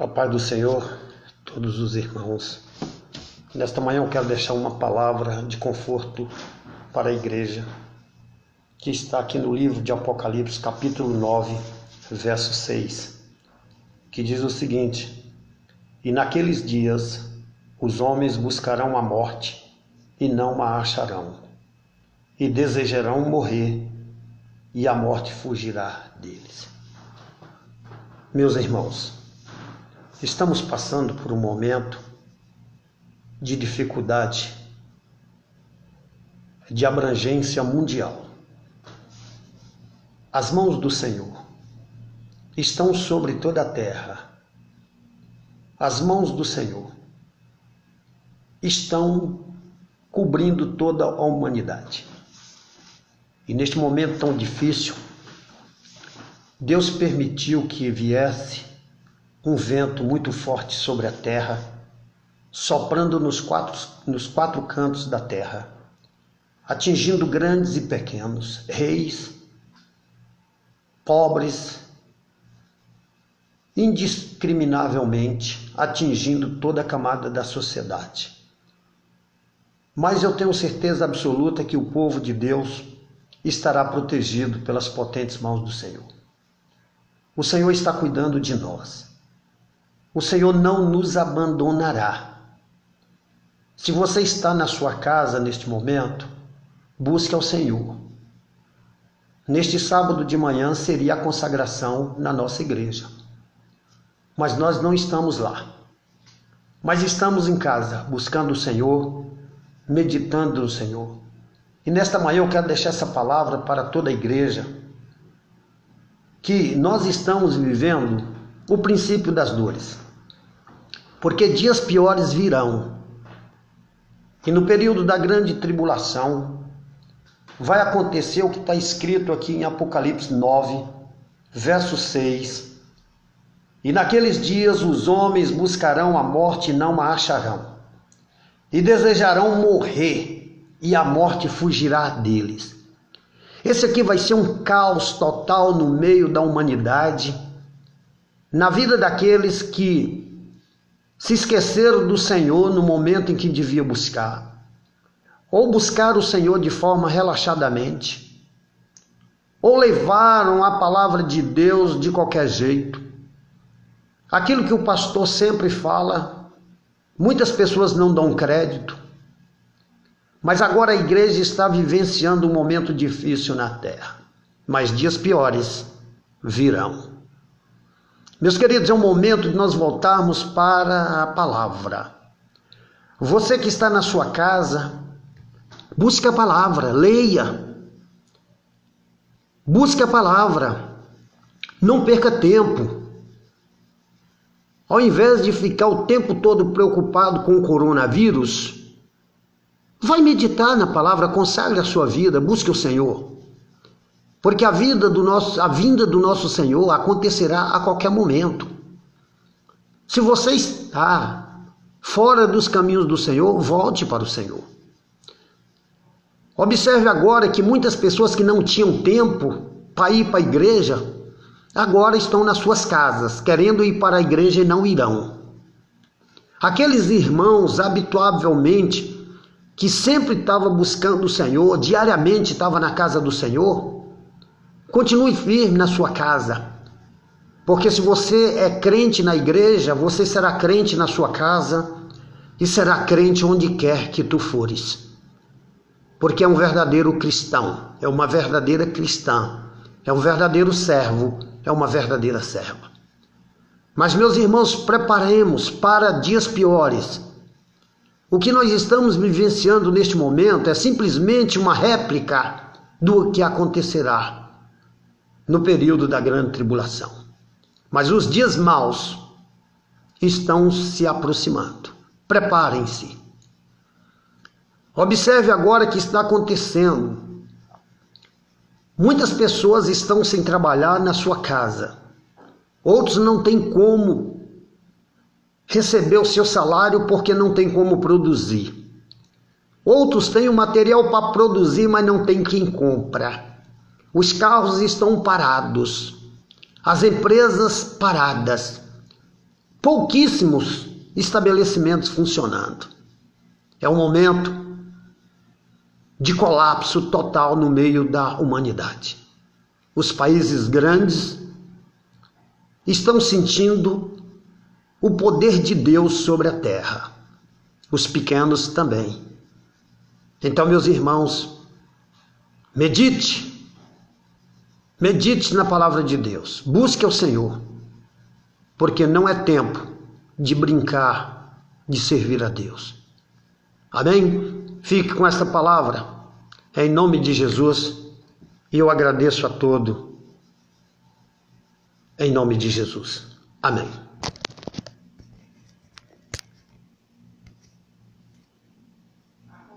A paz do Senhor, todos os irmãos. Nesta manhã eu quero deixar uma palavra de conforto para a igreja, que está aqui no livro de Apocalipse, capítulo 9, verso 6, que diz o seguinte: E naqueles dias os homens buscarão a morte e não a acharão, e desejarão morrer, e a morte fugirá deles. Meus irmãos, Estamos passando por um momento de dificuldade, de abrangência mundial. As mãos do Senhor estão sobre toda a terra. As mãos do Senhor estão cobrindo toda a humanidade. E neste momento tão difícil, Deus permitiu que viesse um vento muito forte sobre a terra, soprando nos quatro, nos quatro cantos da terra, atingindo grandes e pequenos, reis, pobres, indiscriminavelmente atingindo toda a camada da sociedade. Mas eu tenho certeza absoluta que o povo de Deus estará protegido pelas potentes mãos do Senhor. O Senhor está cuidando de nós. O Senhor não nos abandonará. Se você está na sua casa neste momento, busque ao Senhor. Neste sábado de manhã seria a consagração na nossa igreja. Mas nós não estamos lá. Mas estamos em casa, buscando o Senhor, meditando no Senhor. E nesta manhã eu quero deixar essa palavra para toda a igreja, que nós estamos vivendo o princípio das dores porque dias piores virão. E no período da grande tribulação, vai acontecer o que está escrito aqui em Apocalipse 9, verso 6. E naqueles dias os homens buscarão a morte e não a acharão, e desejarão morrer, e a morte fugirá deles. Esse aqui vai ser um caos total no meio da humanidade, na vida daqueles que se esqueceram do Senhor no momento em que devia buscar, ou buscar o Senhor de forma relaxadamente, ou levaram a palavra de Deus de qualquer jeito. Aquilo que o pastor sempre fala, muitas pessoas não dão crédito, mas agora a igreja está vivenciando um momento difícil na terra, mas dias piores virão. Meus queridos, é o momento de nós voltarmos para a palavra. Você que está na sua casa, busque a palavra, leia. Busque a palavra. Não perca tempo. Ao invés de ficar o tempo todo preocupado com o coronavírus, vai meditar na palavra, consagre a sua vida, busque o Senhor. Porque a vida do nosso, a vinda do nosso Senhor acontecerá a qualquer momento. Se você está fora dos caminhos do Senhor, volte para o Senhor. Observe agora que muitas pessoas que não tinham tempo para ir para a igreja, agora estão nas suas casas, querendo ir para a igreja e não irão. Aqueles irmãos habituavelmente que sempre estavam buscando o Senhor, diariamente estava na casa do Senhor, Continue firme na sua casa. Porque se você é crente na igreja, você será crente na sua casa e será crente onde quer que tu fores. Porque é um verdadeiro cristão, é uma verdadeira cristã, é um verdadeiro servo, é uma verdadeira serva. Mas, meus irmãos, preparemos para dias piores. O que nós estamos vivenciando neste momento é simplesmente uma réplica do que acontecerá no período da grande tribulação. Mas os dias maus estão se aproximando. Preparem-se. Observe agora o que está acontecendo. Muitas pessoas estão sem trabalhar na sua casa. Outros não têm como receber o seu salário porque não tem como produzir. Outros têm o material para produzir, mas não tem quem compra. Os carros estão parados, as empresas paradas. pouquíssimos estabelecimentos funcionando. É um momento de colapso total no meio da humanidade. Os países grandes estão sentindo o poder de Deus sobre a terra. Os pequenos também. Então, meus irmãos, medite. Medite na palavra de Deus. Busque o Senhor. Porque não é tempo de brincar de servir a Deus. Amém? Fique com esta palavra. Em nome de Jesus. E eu agradeço a todo. Em nome de Jesus. Amém.